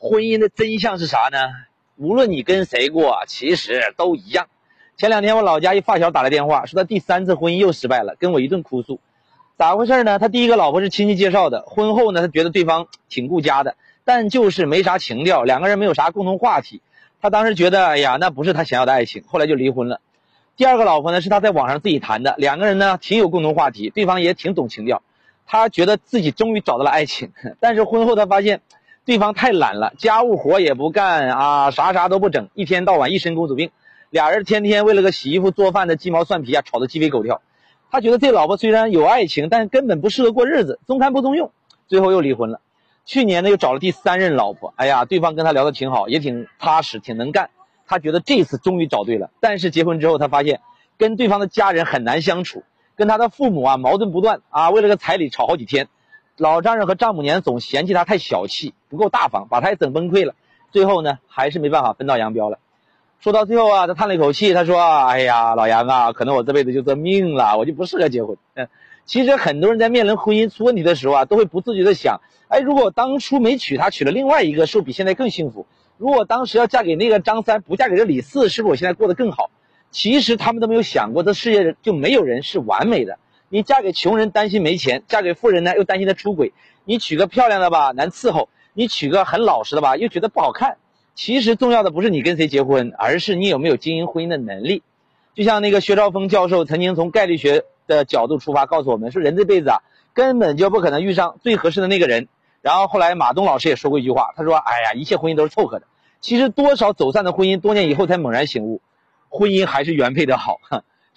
婚姻的真相是啥呢？无论你跟谁过，其实都一样。前两天我老家一发小打来电话，说他第三次婚姻又失败了，跟我一顿哭诉。咋回事呢？他第一个老婆是亲戚介绍的，婚后呢，他觉得对方挺顾家的，但就是没啥情调，两个人没有啥共同话题。他当时觉得，哎呀，那不是他想要的爱情，后来就离婚了。第二个老婆呢，是他在网上自己谈的，两个人呢挺有共同话题，对方也挺懂情调。他觉得自己终于找到了爱情，但是婚后他发现，对方太懒了，家务活也不干啊，啥啥都不整，一天到晚一身公主病。俩人天天为了个洗衣服做饭的鸡毛蒜皮啊，吵得鸡飞狗跳。他觉得这老婆虽然有爱情，但根本不适合过日子，中看不中用，最后又离婚了。去年呢，又找了第三任老婆。哎呀，对方跟他聊得挺好，也挺踏实，挺能干。他觉得这次终于找对了。但是结婚之后，他发现跟对方的家人很难相处，跟他的父母啊矛盾不断啊，为了个彩礼吵好几天。老丈人和丈母娘总嫌弃他太小气，不够大方，把他也整崩溃了。最后呢，还是没办法分道扬镳了。说到最后啊，他叹了一口气，他说：“哎呀，老杨啊，可能我这辈子就这命了，我就不适合结婚。”嗯，其实很多人在面临婚姻出问题的时候啊，都会不自觉的想：哎，如果当初没娶她，娶了另外一个，是不是比现在更幸福？如果当时要嫁给那个张三，不嫁给这李四，是不是我现在过得更好？其实他们都没有想过，这世界就没有人是完美的。你嫁给穷人担心没钱，嫁给富人呢又担心他出轨。你娶个漂亮的吧，难伺候；你娶个很老实的吧，又觉得不好看。其实重要的不是你跟谁结婚，而是你有没有经营婚姻的能力。就像那个薛兆丰教授曾经从概率学的角度出发，告诉我们说，人这辈子啊，根本就不可能遇上最合适的那个人。然后后来马东老师也说过一句话，他说：“哎呀，一切婚姻都是凑合的。”其实多少走散的婚姻，多年以后才猛然醒悟，婚姻还是原配的好。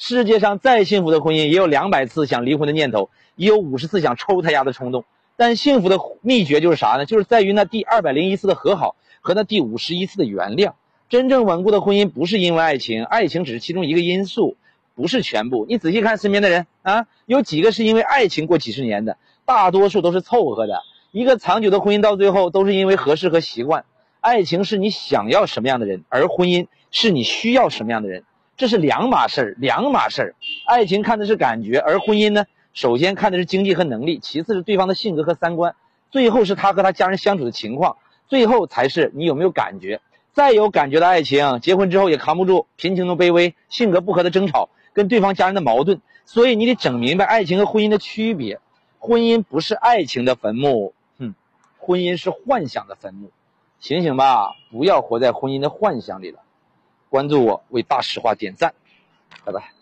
世界上再幸福的婚姻，也有两百次想离婚的念头，也有五十次想抽他丫的冲动。但幸福的秘诀就是啥呢？就是在于那第二百零一次的和好。和那第五十一次的原谅，真正稳固的婚姻不是因为爱情，爱情只是其中一个因素，不是全部。你仔细看身边的人啊，有几个是因为爱情过几十年的？大多数都是凑合的。一个长久的婚姻到最后都是因为合适和习惯。爱情是你想要什么样的人，而婚姻是你需要什么样的人，这是两码事儿，两码事儿。爱情看的是感觉，而婚姻呢，首先看的是经济和能力，其次是对方的性格和三观，最后是他和他家人相处的情况。最后才是你有没有感觉，再有感觉的爱情，结婚之后也扛不住贫穷的卑微、性格不合的争吵、跟对方家人的矛盾。所以你得整明白爱情和婚姻的区别。婚姻不是爱情的坟墓，哼，婚姻是幻想的坟墓。醒醒吧，不要活在婚姻的幻想里了。关注我，为大实话点赞，拜拜。